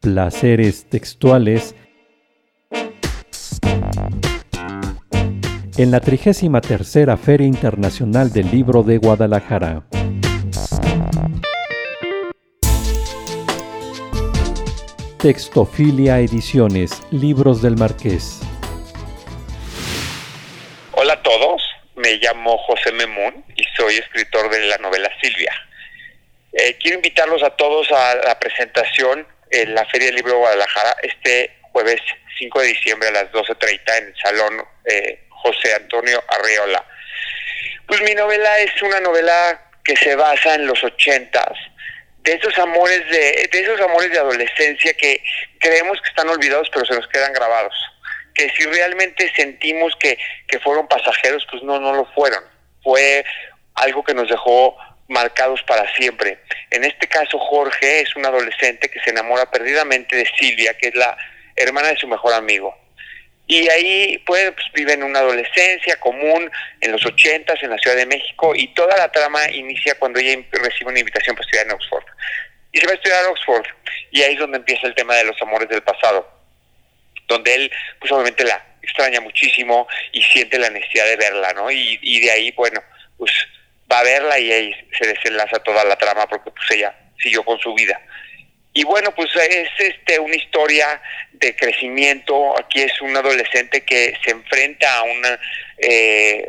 placeres textuales en la 33 Feria Internacional del Libro de Guadalajara. Textofilia Ediciones, Libros del Marqués. Hola a todos, me llamo José Memún y soy escritor de la novela Silvia. Eh, quiero invitarlos a todos a la presentación en la Feria del Libro de Guadalajara este jueves 5 de diciembre a las 12.30 en el Salón eh, José Antonio Arreola. Pues mi novela es una novela que se basa en los ochentas, de esos amores de, de esos amores de adolescencia que creemos que están olvidados pero se nos quedan grabados. Que si realmente sentimos que, que fueron pasajeros, pues no, no lo fueron. Fue algo que nos dejó marcados para siempre. En este caso, Jorge es un adolescente que se enamora perdidamente de Silvia, que es la hermana de su mejor amigo. Y ahí pues, viven una adolescencia común en los ochentas en la Ciudad de México y toda la trama inicia cuando ella recibe una invitación para estudiar en Oxford. Y se va a estudiar a Oxford y ahí es donde empieza el tema de los amores del pasado, donde él pues obviamente la extraña muchísimo y siente la necesidad de verla, ¿no? Y, y de ahí, bueno, pues va a verla y ahí se desenlaza toda la trama porque pues ella siguió con su vida. Y bueno, pues es este una historia de crecimiento. Aquí es un adolescente que se enfrenta a eh,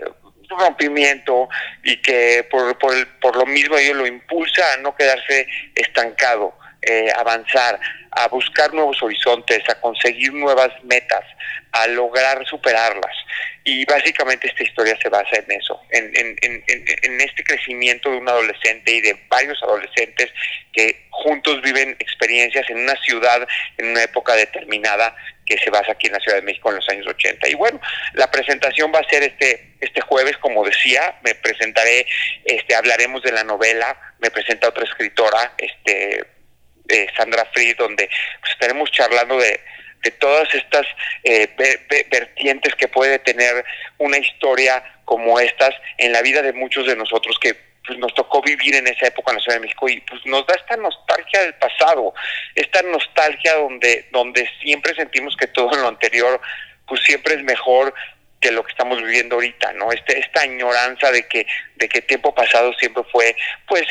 un rompimiento y que por, por, por lo mismo ello lo impulsa a no quedarse estancado, eh, avanzar, a buscar nuevos horizontes, a conseguir nuevas metas, a lograr superarlas. Y básicamente esta historia se basa en eso, en, en, en, en, este crecimiento de un adolescente y de varios adolescentes que juntos viven experiencias en una ciudad, en una época determinada que se basa aquí en la Ciudad de México en los años 80. Y bueno, la presentación va a ser este, este jueves, como decía, me presentaré, este, hablaremos de la novela, me presenta otra escritora, este, eh, Sandra Free, donde pues, estaremos charlando de, de todas estas eh, vertientes que puede tener una historia como estas en la vida de muchos de nosotros que pues, nos tocó vivir en esa época en la Ciudad de México y pues nos da esta nostalgia del pasado, esta nostalgia donde, donde siempre sentimos que todo lo anterior pues siempre es mejor que lo que estamos viviendo ahorita, ¿no? Este, esta añoranza de que, de que tiempo pasado siempre fue, pues,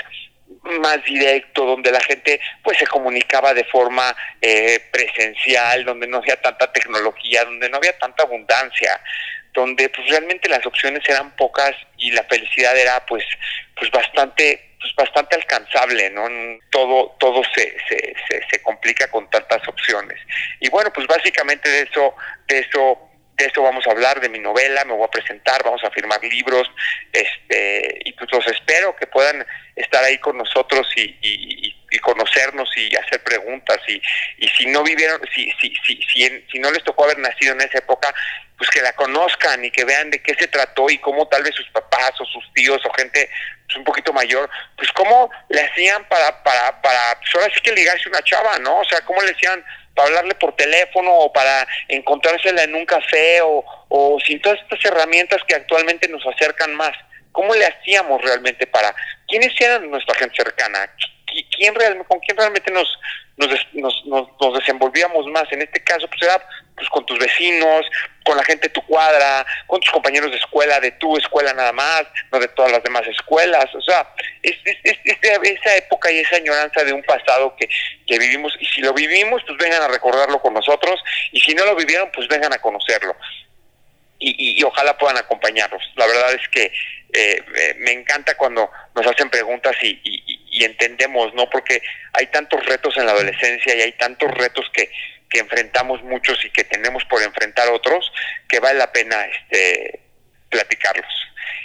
más directo, donde la gente pues se comunicaba de forma eh, presencial, donde no había tanta tecnología, donde no había tanta abundancia, donde pues realmente las opciones eran pocas y la felicidad era pues pues bastante pues bastante alcanzable, ¿no? Todo todo se, se, se, se complica con tantas opciones. Y bueno, pues básicamente de eso de eso de eso vamos a hablar, de mi novela, me voy a presentar, vamos a firmar libros, este, y pues los espero que puedan estar ahí con nosotros y, y, y conocernos y hacer preguntas y, y si no vivieron, si, si, si, si, si no les tocó haber nacido en esa época, pues que la conozcan y que vean de qué se trató y cómo tal vez sus papás o sus tíos o gente pues, un poquito mayor, pues cómo le hacían para, para, para, pues ahora sí que ligarse una chava, ¿no? O sea, cómo le hacían para hablarle por teléfono o para encontrársela en un café o, o sin todas estas herramientas que actualmente nos acercan más. ¿Cómo le hacíamos realmente para... ¿Quiénes eran nuestra gente cercana? ¿Quién ¿Con quién realmente nos, nos, nos, nos, desenvolvíamos más? En este caso, pues era pues, con tus vecinos, con la gente de tu cuadra, con tus compañeros de escuela, de tu escuela nada más, no de todas las demás escuelas. O sea, es, es, es, esa época y esa añoranza de un pasado que, que vivimos. Y si lo vivimos, pues vengan a recordarlo con nosotros. Y si no lo vivieron, pues vengan a conocerlo y, y, ojalá puedan acompañarnos. La verdad es que eh, me encanta cuando nos hacen preguntas y, y, entendemos, ¿no? Porque hay tantos retos en la adolescencia y hay tantos retos que, que enfrentamos muchos y que tenemos por enfrentar otros que vale la pena este platicarlos.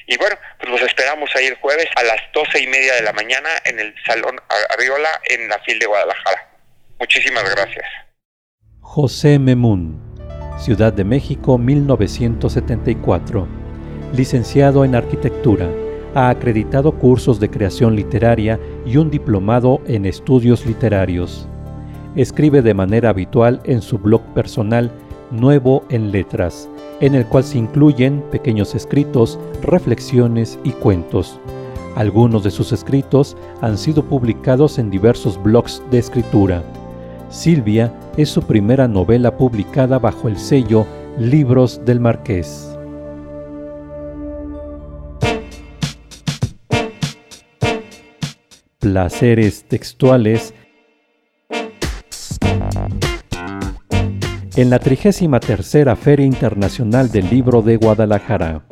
Y bueno, pues los esperamos ahí el jueves a las doce y media de la mañana en el Salón Arriola en la FIL de Guadalajara. Muchísimas gracias. José Memún Ciudad de México 1974. Licenciado en Arquitectura. Ha acreditado cursos de creación literaria y un diplomado en estudios literarios. Escribe de manera habitual en su blog personal Nuevo en Letras, en el cual se incluyen pequeños escritos, reflexiones y cuentos. Algunos de sus escritos han sido publicados en diversos blogs de escritura Silvia es su primera novela publicada bajo el sello Libros del Marqués. Placeres textuales en la 33 Feria Internacional del Libro de Guadalajara.